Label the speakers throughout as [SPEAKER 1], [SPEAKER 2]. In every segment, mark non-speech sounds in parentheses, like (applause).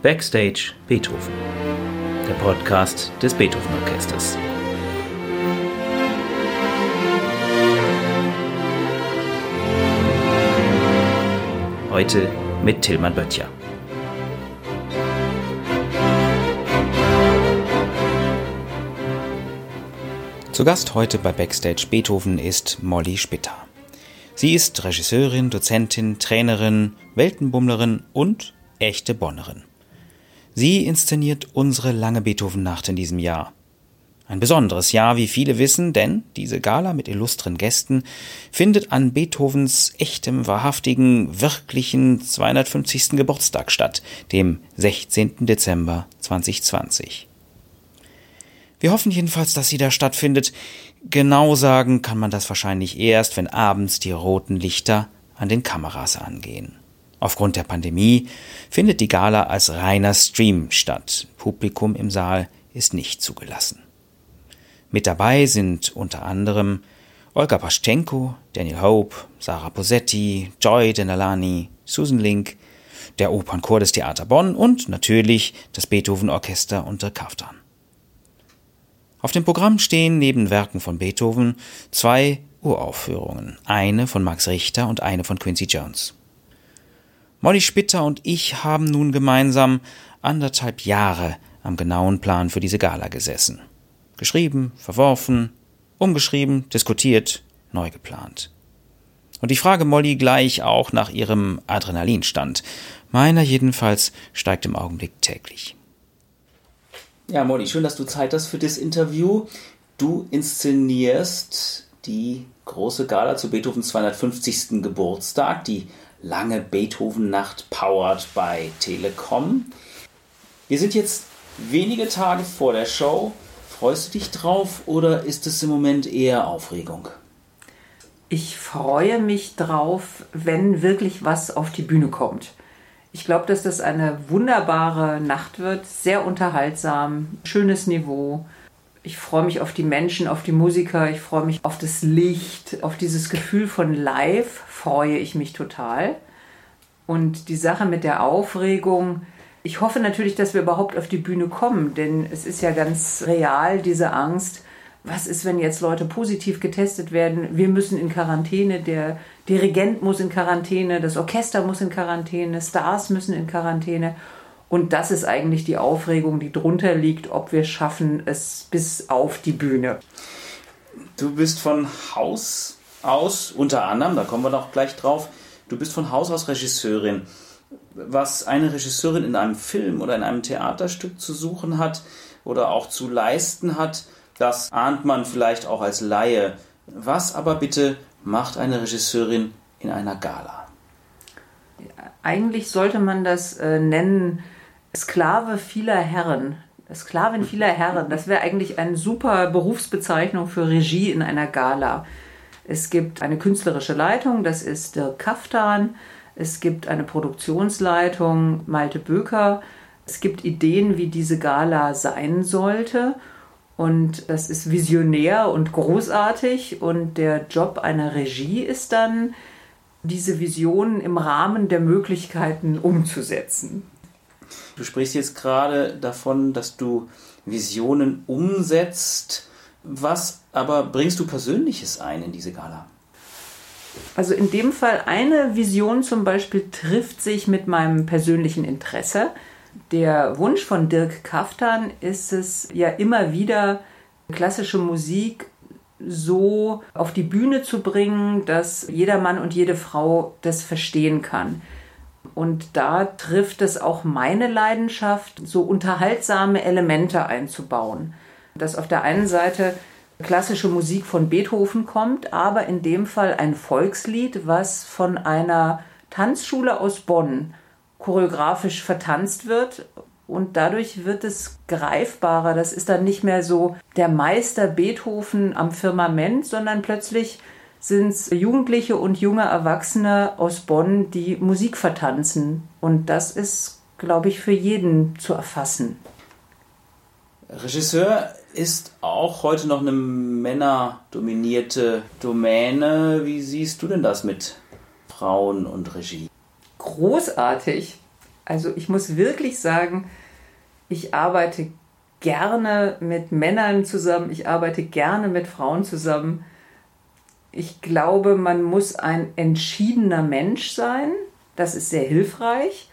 [SPEAKER 1] Backstage Beethoven, der Podcast des Beethoven Orchesters. Heute mit Tillmann Böttcher. Zu Gast heute bei Backstage Beethoven ist Molly Spitter. Sie ist Regisseurin, Dozentin, Trainerin, Weltenbummlerin und echte Bonnerin. Sie inszeniert unsere lange Beethoven-Nacht in diesem Jahr. Ein besonderes Jahr, wie viele wissen, denn diese Gala mit illustren Gästen findet an Beethovens echtem, wahrhaftigen, wirklichen 250. Geburtstag statt, dem 16. Dezember 2020. Wir hoffen jedenfalls, dass sie da stattfindet. Genau sagen kann man das wahrscheinlich erst, wenn abends die roten Lichter an den Kameras angehen. Aufgrund der Pandemie findet die Gala als reiner Stream statt. Publikum im Saal ist nicht zugelassen. Mit dabei sind unter anderem Olga Paschenko, Daniel Hope, Sarah Posetti, Joy Denalani, Susan Link, der Opernchor des Theater Bonn und natürlich das Beethoven Orchester unter Kaftan. Auf dem Programm stehen neben Werken von Beethoven zwei Uraufführungen, eine von Max Richter und eine von Quincy Jones. Molly Spitter und ich haben nun gemeinsam anderthalb Jahre am genauen Plan für diese Gala gesessen. Geschrieben, verworfen, umgeschrieben, diskutiert, neu geplant. Und ich frage Molly gleich auch nach ihrem Adrenalinstand. Meiner jedenfalls steigt im Augenblick täglich. Ja, Molly, schön, dass du Zeit hast für das Interview. Du inszenierst die große Gala zu Beethovens 250. Geburtstag, die lange Beethoven-Nacht powered by Telekom. Wir sind jetzt wenige Tage vor der Show. Freust du dich drauf oder ist es im Moment eher Aufregung?
[SPEAKER 2] Ich freue mich drauf, wenn wirklich was auf die Bühne kommt. Ich glaube, dass das eine wunderbare Nacht wird, sehr unterhaltsam, schönes Niveau. Ich freue mich auf die Menschen, auf die Musiker, ich freue mich auf das Licht, auf dieses Gefühl von Live, freue ich mich total. Und die Sache mit der Aufregung, ich hoffe natürlich, dass wir überhaupt auf die Bühne kommen, denn es ist ja ganz real, diese Angst, was ist, wenn jetzt Leute positiv getestet werden? Wir müssen in Quarantäne, der Dirigent muss in Quarantäne, das Orchester muss in Quarantäne, Stars müssen in Quarantäne. Und das ist eigentlich die Aufregung, die drunter liegt, ob wir schaffen es bis auf die Bühne.
[SPEAKER 1] Du bist von Haus aus, unter anderem, da kommen wir noch gleich drauf, du bist von Haus aus Regisseurin. Was eine Regisseurin in einem Film oder in einem Theaterstück zu suchen hat oder auch zu leisten hat, das ahnt man vielleicht auch als Laie. Was aber bitte macht eine Regisseurin in einer Gala?
[SPEAKER 2] Eigentlich sollte man das äh, nennen Sklave vieler Herren. Sklavin vieler Herren. Das wäre eigentlich eine super Berufsbezeichnung für Regie in einer Gala. Es gibt eine künstlerische Leitung, das ist Dirk Kaftan. Es gibt eine Produktionsleitung, Malte Böker. Es gibt Ideen, wie diese Gala sein sollte. Und das ist visionär und großartig. Und der Job einer Regie ist dann, diese Visionen im Rahmen der Möglichkeiten umzusetzen.
[SPEAKER 1] Du sprichst jetzt gerade davon, dass du Visionen umsetzt. Was aber bringst du Persönliches ein in diese Gala?
[SPEAKER 2] Also in dem Fall eine Vision zum Beispiel trifft sich mit meinem persönlichen Interesse. Der Wunsch von Dirk Kaftan ist es ja immer wieder, klassische Musik so auf die Bühne zu bringen, dass jeder Mann und jede Frau das verstehen kann. Und da trifft es auch meine Leidenschaft, so unterhaltsame Elemente einzubauen. Dass auf der einen Seite klassische Musik von Beethoven kommt, aber in dem Fall ein Volkslied, was von einer Tanzschule aus Bonn choreografisch vertanzt wird und dadurch wird es greifbarer. Das ist dann nicht mehr so der Meister Beethoven am Firmament, sondern plötzlich sind es Jugendliche und junge Erwachsene aus Bonn, die Musik vertanzen. Und das ist, glaube ich, für jeden zu erfassen.
[SPEAKER 1] Regisseur ist auch heute noch eine männerdominierte Domäne. Wie siehst du denn das mit Frauen und Regie?
[SPEAKER 2] Großartig. Also ich muss wirklich sagen, ich arbeite gerne mit Männern zusammen, ich arbeite gerne mit Frauen zusammen. Ich glaube, man muss ein entschiedener Mensch sein. Das ist sehr hilfreich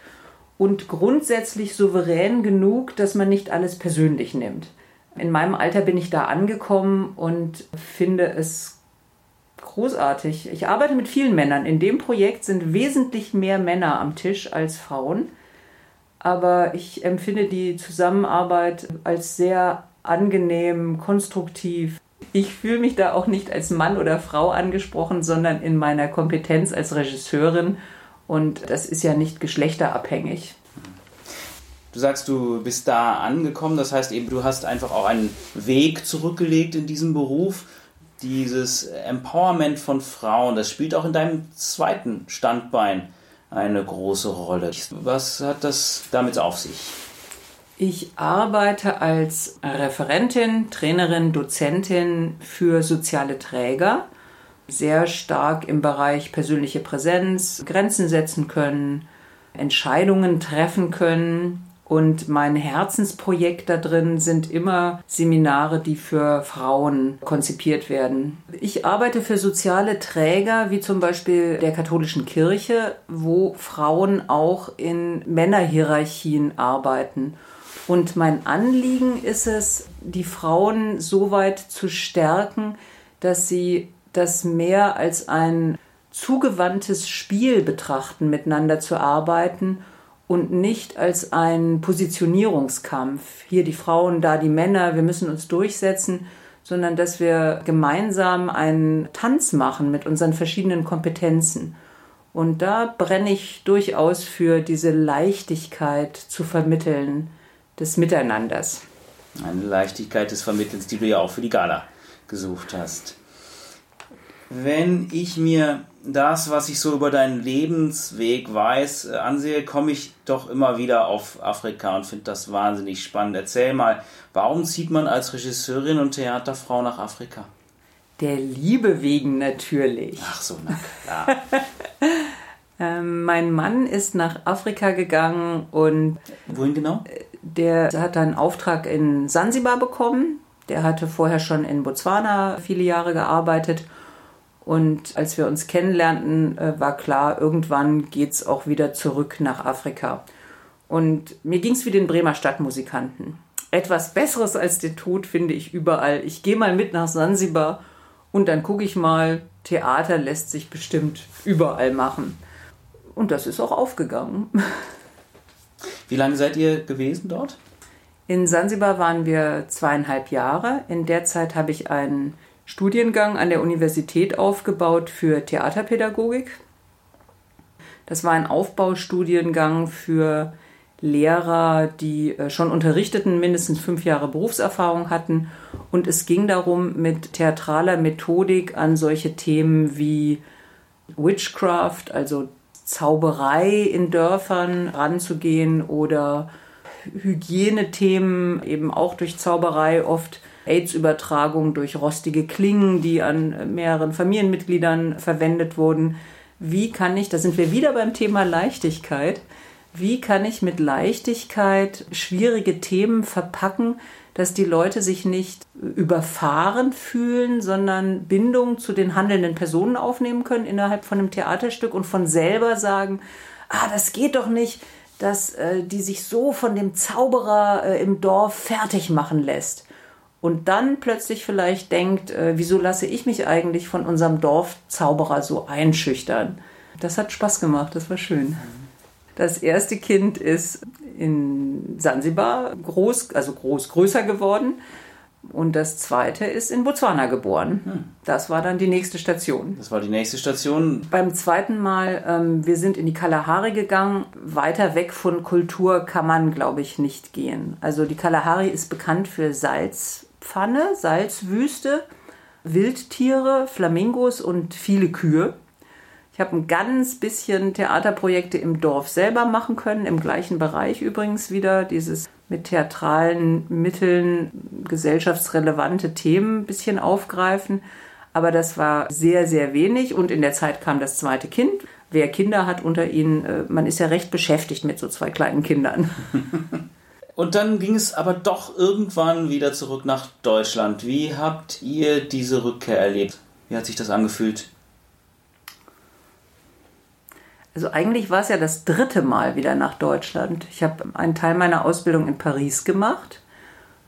[SPEAKER 2] und grundsätzlich souverän genug, dass man nicht alles persönlich nimmt. In meinem Alter bin ich da angekommen und finde es großartig. Ich arbeite mit vielen Männern. In dem Projekt sind wesentlich mehr Männer am Tisch als Frauen aber ich empfinde die Zusammenarbeit als sehr angenehm, konstruktiv. Ich fühle mich da auch nicht als Mann oder Frau angesprochen, sondern in meiner Kompetenz als Regisseurin. Und das ist ja nicht geschlechterabhängig.
[SPEAKER 1] Du sagst, du bist da angekommen, das heißt eben, du hast einfach auch einen Weg zurückgelegt in diesem Beruf. Dieses Empowerment von Frauen, das spielt auch in deinem zweiten Standbein eine große Rolle. Was hat das damit auf sich?
[SPEAKER 2] Ich arbeite als Referentin, Trainerin, Dozentin für soziale Träger, sehr stark im Bereich persönliche Präsenz, Grenzen setzen können, Entscheidungen treffen können, und mein Herzensprojekt da drin sind immer Seminare, die für Frauen konzipiert werden. Ich arbeite für soziale Träger wie zum Beispiel der katholischen Kirche, wo Frauen auch in Männerhierarchien arbeiten. Und mein Anliegen ist es, die Frauen so weit zu stärken, dass sie das mehr als ein zugewandtes Spiel betrachten, miteinander zu arbeiten und nicht als ein Positionierungskampf. Hier die Frauen, da die Männer, wir müssen uns durchsetzen, sondern dass wir gemeinsam einen Tanz machen mit unseren verschiedenen Kompetenzen. Und da brenne ich durchaus für diese Leichtigkeit zu vermitteln des Miteinanders.
[SPEAKER 1] Eine Leichtigkeit des Vermittelns, die du ja auch für die Gala gesucht hast. Wenn ich mir das, was ich so über deinen Lebensweg weiß, äh, ansehe, komme ich doch immer wieder auf Afrika und finde das wahnsinnig spannend. Erzähl mal, warum zieht man als Regisseurin und Theaterfrau nach Afrika?
[SPEAKER 2] Der Liebe wegen natürlich.
[SPEAKER 1] Ach so, na klar. (laughs)
[SPEAKER 2] ähm, mein Mann ist nach Afrika gegangen und.
[SPEAKER 1] Wohin genau?
[SPEAKER 2] Der hat einen Auftrag in Sansibar bekommen. Der hatte vorher schon in Botswana viele Jahre gearbeitet und als wir uns kennenlernten, äh, war klar, irgendwann geht es auch wieder zurück nach Afrika. Und mir ging es wie den Bremer Stadtmusikanten. Etwas Besseres als den Tod finde ich überall. Ich gehe mal mit nach Sansibar und dann gucke ich mal, Theater lässt sich bestimmt überall machen. Und das ist auch aufgegangen. (laughs)
[SPEAKER 1] Wie lange seid ihr gewesen dort?
[SPEAKER 2] In Sansibar waren wir zweieinhalb Jahre. In der Zeit habe ich einen Studiengang an der Universität aufgebaut für Theaterpädagogik. Das war ein Aufbaustudiengang für Lehrer, die äh, schon unterrichteten, mindestens fünf Jahre Berufserfahrung hatten. Und es ging darum, mit theatraler Methodik an solche Themen wie Witchcraft, also Zauberei in Dörfern ranzugehen oder Hygienethemen eben auch durch Zauberei oft AIDS-Übertragung durch rostige Klingen, die an mehreren Familienmitgliedern verwendet wurden. Wie kann ich, da sind wir wieder beim Thema Leichtigkeit, wie kann ich mit Leichtigkeit schwierige Themen verpacken, dass die Leute sich nicht überfahren fühlen, sondern Bindung zu den handelnden Personen aufnehmen können innerhalb von einem Theaterstück und von selber sagen, ah, das geht doch nicht, dass äh, die sich so von dem Zauberer äh, im Dorf fertig machen lässt und dann plötzlich vielleicht denkt, äh, wieso lasse ich mich eigentlich von unserem Dorfzauberer so einschüchtern? Das hat Spaß gemacht, das war schön. Das erste Kind ist in Sansibar groß, also groß, größer geworden. Und das zweite ist in Botswana geboren. Hm. Das war dann die nächste Station.
[SPEAKER 1] Das war die nächste Station.
[SPEAKER 2] Beim zweiten Mal, ähm, wir sind in die Kalahari gegangen. Weiter weg von Kultur kann man, glaube ich, nicht gehen. Also die Kalahari ist bekannt für Salz, Pfanne, Salzwüste, Wildtiere, Flamingos und viele Kühe. Ich habe ein ganz bisschen Theaterprojekte im Dorf selber machen können, im gleichen Bereich übrigens wieder, dieses mit theatralen Mitteln gesellschaftsrelevante Themen ein bisschen aufgreifen. Aber das war sehr, sehr wenig und in der Zeit kam das zweite Kind. wer Kinder hat unter Ihnen, äh, man ist ja recht beschäftigt mit so zwei kleinen Kindern. (laughs)
[SPEAKER 1] Und dann ging es aber doch irgendwann wieder zurück nach Deutschland. Wie habt ihr diese Rückkehr erlebt? Wie hat sich das angefühlt?
[SPEAKER 2] Also eigentlich war es ja das dritte Mal wieder nach Deutschland. Ich habe einen Teil meiner Ausbildung in Paris gemacht,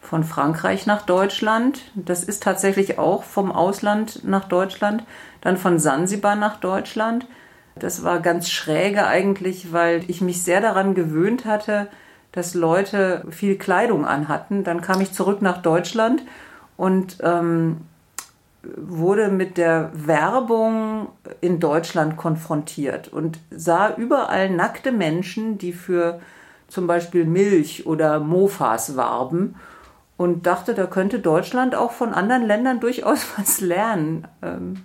[SPEAKER 2] von Frankreich nach Deutschland. Das ist tatsächlich auch vom Ausland nach Deutschland, dann von Sansibar nach Deutschland. Das war ganz schräge eigentlich, weil ich mich sehr daran gewöhnt hatte, dass Leute viel Kleidung anhatten. Dann kam ich zurück nach Deutschland und ähm, wurde mit der Werbung in Deutschland konfrontiert und sah überall nackte Menschen, die für zum Beispiel Milch oder Mofas warben und dachte, da könnte Deutschland auch von anderen Ländern (laughs) durchaus was lernen. Ähm,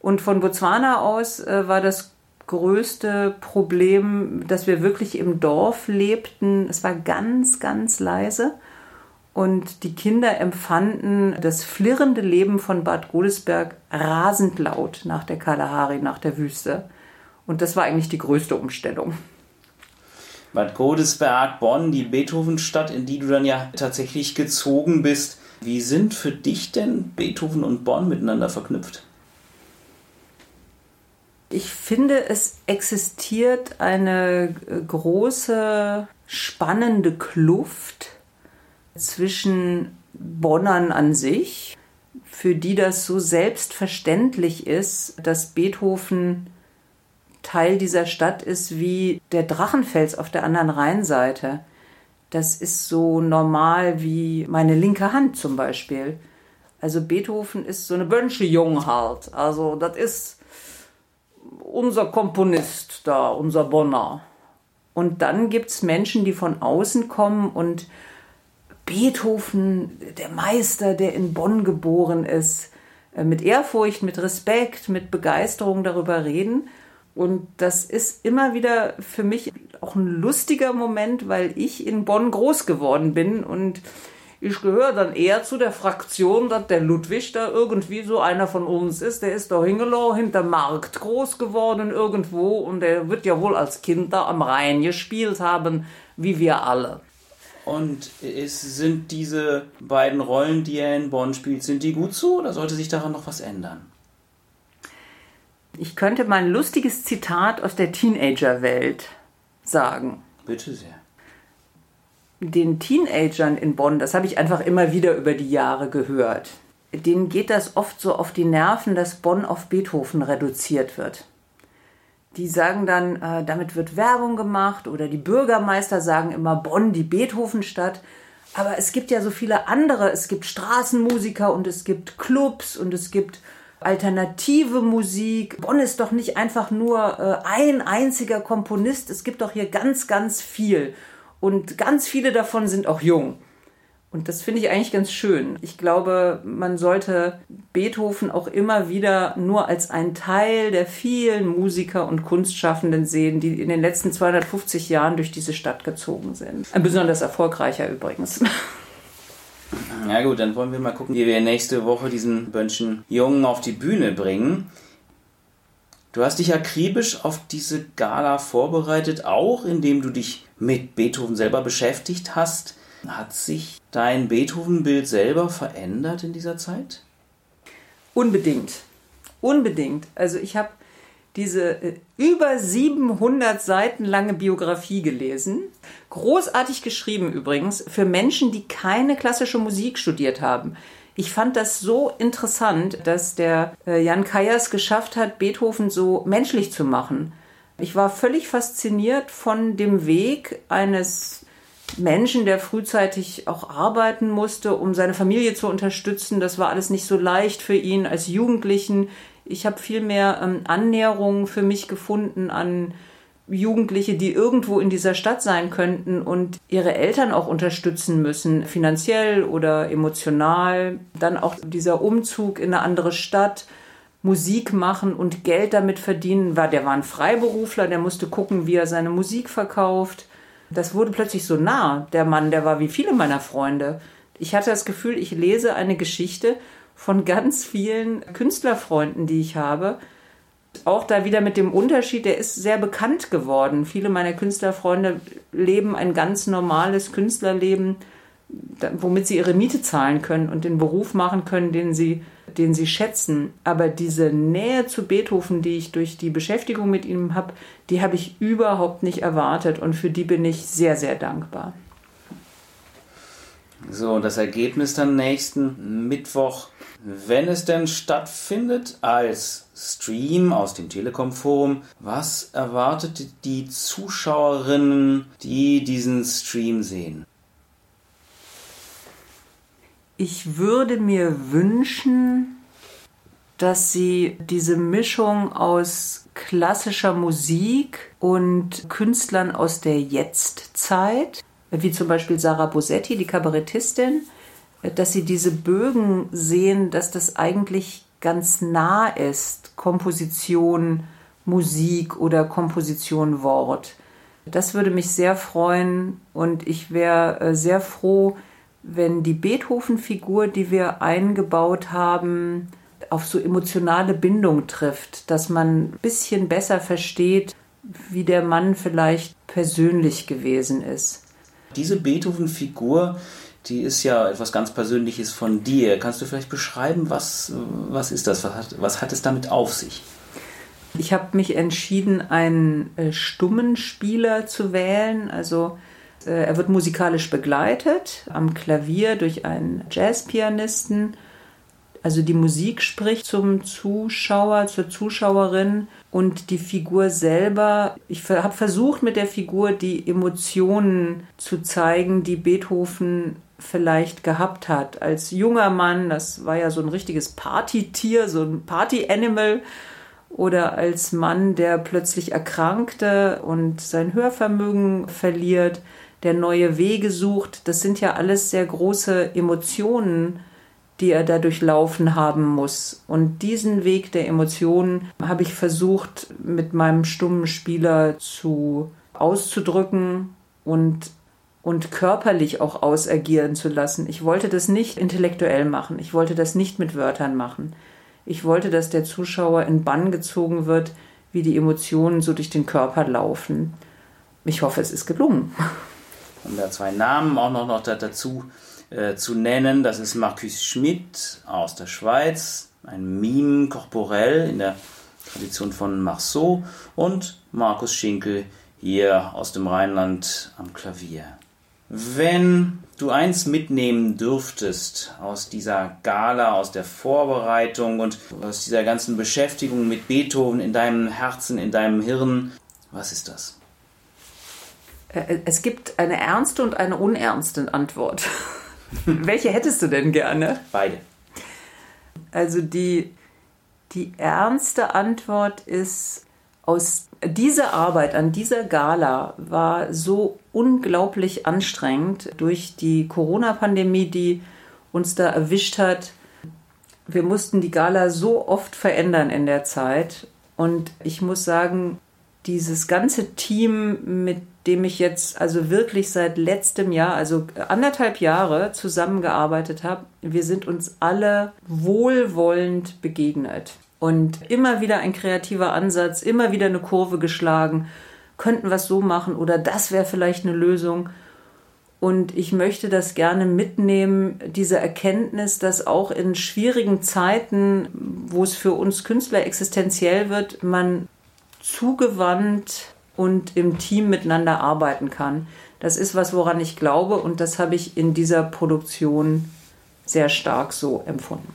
[SPEAKER 2] und von Botswana aus äh, war das größte Problem, dass wir wirklich im Dorf lebten. Es war ganz, ganz leise. Und die Kinder empfanden das flirrende Leben von Bad Godesberg rasend laut nach der Kalahari, nach der Wüste. Und das war eigentlich die größte Umstellung.
[SPEAKER 1] Bad Godesberg, Bonn, die Beethovenstadt, in die du dann ja tatsächlich gezogen bist. Wie sind für dich denn Beethoven und Bonn miteinander verknüpft?
[SPEAKER 2] Ich finde, es existiert eine große, spannende Kluft zwischen Bonnern an sich, für die das so selbstverständlich ist, dass Beethoven Teil dieser Stadt ist wie der Drachenfels auf der anderen Rheinseite. Das ist so normal wie meine linke Hand zum Beispiel. Also Beethoven ist so eine Bönsche-Jung halt. Also das ist unser Komponist da, unser Bonner. Und dann gibt es Menschen, die von außen kommen und Beethoven, der Meister, der in Bonn geboren ist, äh, mit Ehrfurcht, mit Respekt, mit Begeisterung darüber reden. Und das ist immer wieder für mich auch ein lustiger Moment, weil ich in Bonn groß geworden bin und ich gehöre dann eher zu der Fraktion, dass der Ludwig da irgendwie so einer von uns ist. Der ist da hingelaufen, hinter Markt groß geworden irgendwo und der wird ja wohl als Kind da am Rhein gespielt haben, wie wir alle.
[SPEAKER 1] Und ist, sind diese beiden Rollen, die er in Bonn spielt, sind die gut so oder sollte sich daran noch was ändern?
[SPEAKER 2] Ich könnte mal ein lustiges Zitat aus der Teenagerwelt sagen.
[SPEAKER 1] Bitte sehr.
[SPEAKER 2] Den Teenagern in Bonn, das habe ich einfach immer wieder über die Jahre gehört, denen geht das oft so auf die Nerven, dass Bonn auf Beethoven reduziert wird die sagen dann, äh, damit wird Werbung gemacht oder die Bürgermeister sagen immer Bonn, die Beethovenstadt. Aber es gibt ja so viele andere. Es gibt Straßenmusiker und es gibt Clubs und es gibt alternative Musik. Bonn ist doch nicht einfach nur äh, ein einziger Komponist. Es gibt doch hier ganz, ganz viel. Und ganz viele davon sind auch jung. Und das finde ich eigentlich ganz schön. Ich glaube, man sollte Beethoven auch immer wieder nur als ein Teil der vielen Musiker und Kunstschaffenden sehen, die in den letzten 250 Jahren durch diese Stadt gezogen sind. Ein besonders erfolgreicher übrigens. (laughs)
[SPEAKER 1] Ja gut, dann wollen wir mal gucken, wie wir nächste Woche diesen Bönchen Jungen auf die Bühne bringen. Du hast dich akribisch auf diese Gala vorbereitet, auch indem du dich mit Beethoven selber beschäftigt hast. Hat sich dein Beethoven-Bild selber verändert in dieser Zeit?
[SPEAKER 2] Unbedingt. Unbedingt. Also ich habe diese äh, über 700 Seiten lange Biografie gelesen. Großartig geschrieben übrigens für Menschen, die keine klassische Musik studiert haben. Ich fand das so interessant, dass der äh, Jan Kayas geschafft hat, Beethoven so menschlich zu machen. Ich war völlig fasziniert von dem Weg eines Menschen, der frühzeitig auch arbeiten musste, um seine Familie zu unterstützen. Das war alles nicht so leicht für ihn als Jugendlichen. Ich habe viel mehr ähm, Annäherung für mich gefunden an Jugendliche, die irgendwo in dieser Stadt sein könnten und ihre Eltern auch unterstützen müssen, finanziell oder emotional. Dann auch dieser Umzug in eine andere Stadt, Musik machen und Geld damit verdienen. War, der war ein Freiberufler, der musste gucken, wie er seine Musik verkauft das wurde plötzlich so nah. Der Mann, der war wie viele meiner Freunde. Ich hatte das Gefühl, ich lese eine Geschichte von ganz vielen Künstlerfreunden, die ich habe. Auch da wieder mit dem Unterschied, der ist sehr bekannt geworden. Viele meiner Künstlerfreunde leben ein ganz normales Künstlerleben, womit sie ihre Miete zahlen können und den Beruf machen können, den sie, den sie schätzen. Aber diese Nähe zu Beethoven, die ich durch die Beschäftigung mit ihm habe, die habe ich überhaupt nicht erwartet und für die bin ich sehr, sehr dankbar.
[SPEAKER 1] So, das Ergebnis dann nächsten Mittwoch, wenn es denn stattfindet, als Stream aus dem Telekom Forum. Was erwartet die Zuschauerinnen, die diesen Stream sehen?
[SPEAKER 2] Ich würde mir wünschen, dass sie diese Mischung aus klassischer Musik und Künstlern aus der Jetztzeit, wie zum Beispiel Sarah Bosetti, die Kabarettistin, dass sie diese Bögen sehen, dass das eigentlich ganz nah ist, Komposition Musik oder Komposition Wort. Das würde mich sehr freuen und ich wäre äh, sehr froh, wenn die Beethoven-Figur, die wir eingebaut haben, auf so emotionale Bindung trifft, dass man ein bisschen besser versteht, wie der Mann vielleicht persönlich gewesen ist.
[SPEAKER 1] Diese Beethoven-Figur, die ist ja etwas ganz Persönliches von dir. Kannst du vielleicht beschreiben, was, was ist das? Was hat, was hat es damit auf sich?
[SPEAKER 2] Ich habe mich entschieden, einen äh, stummen Spieler zu wählen. Also er wird musikalisch begleitet am Klavier durch einen Jazzpianisten. Also die Musik spricht zum Zuschauer, zur Zuschauerin und die Figur selber. Ich habe versucht mit der Figur die Emotionen zu zeigen, die Beethoven vielleicht gehabt hat. Als junger Mann, das war ja so ein richtiges Partytier, so ein Party-Animal. Oder als Mann, der plötzlich erkrankte und sein Hörvermögen verliert der neue Wege sucht. Das sind ja alles sehr große Emotionen, die er da durchlaufen haben muss. Und diesen Weg der Emotionen habe ich versucht, mit meinem stummen Spieler zu auszudrücken und, und körperlich auch ausagieren zu lassen. Ich wollte das nicht intellektuell machen. Ich wollte das nicht mit Wörtern machen. Ich wollte, dass der Zuschauer in Bann gezogen wird, wie die Emotionen so durch den Körper laufen. Ich hoffe, es ist gelungen (laughs)
[SPEAKER 1] um da zwei Namen auch noch, noch dazu äh, zu nennen. Das ist Marcus Schmidt aus der Schweiz, ein Mime korporell in der Tradition von Marceau und Markus Schinkel hier aus dem Rheinland am Klavier. Wenn du eins mitnehmen dürftest aus dieser Gala, aus der Vorbereitung und aus dieser ganzen Beschäftigung mit Beethoven in deinem Herzen, in deinem Hirn, was ist das?
[SPEAKER 2] Äh, es gibt eine ernste und eine unernste Antwort. (laughs) Welche hättest du denn gerne?
[SPEAKER 1] Beide.
[SPEAKER 2] Also die, die ernste Antwort ist, aus dieser Arbeit an dieser Gala war so unglaublich anstrengend durch die Corona-Pandemie, die uns da erwischt hat. Wir mussten die Gala so oft verändern in der Zeit. Und ich muss sagen, dieses ganze Team, mit dem ich jetzt also wirklich seit letztem Jahr, also anderthalb Jahre zusammengearbeitet habe, wir sind uns alle wohlwollend begegnet. Und immer wieder ein kreativer Ansatz, immer wieder eine Kurve geschlagen, könnten wir es so machen oder das wäre vielleicht eine Lösung. Und ich möchte das gerne mitnehmen, diese Erkenntnis, dass auch in schwierigen Zeiten, wo es für uns Künstler existenziell wird, man zugewandt und im Team miteinander arbeiten kann. Das ist was, woran ich glaube und das habe ich in dieser Produktion sehr stark so empfunden.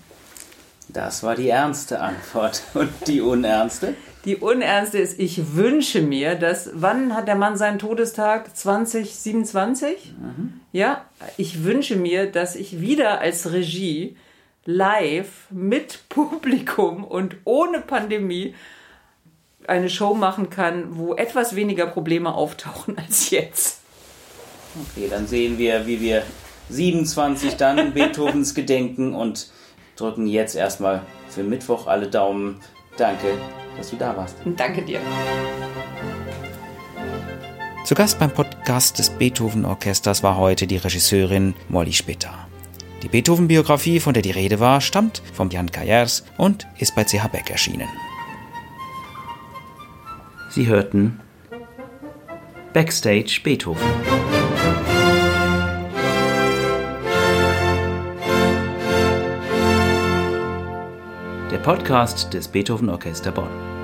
[SPEAKER 1] Das war die ernste Antwort. (laughs) Und die unernste?
[SPEAKER 2] Die unernste ist, ich wünsche mir, dass, wann hat der Mann seinen Todestag? 2027? Mhm. Ja, ich wünsche mir, dass ich wieder als Regie live mit Publikum und ohne Pandemie eine Show machen kann, wo etwas weniger Probleme auftauchen (laughs) als jetzt.
[SPEAKER 1] Okay, dann sehen wir, wie wir 27 dann (laughs) Beethovens gedenken und drücken jetzt erstmal für Mittwoch alle Daumen. Danke, dass du da warst.
[SPEAKER 2] Danke dir.
[SPEAKER 1] Zu Gast beim Podcast des Beethoven Orchesters war heute die Regisseurin Molly Spitter. Die Beethoven-Biografie, von der die Rede war, stammt von Jan Kajers und ist bei CH Beck erschienen. Sie hörten Backstage Beethoven. Der Podcast des Beethoven Orchester Bonn.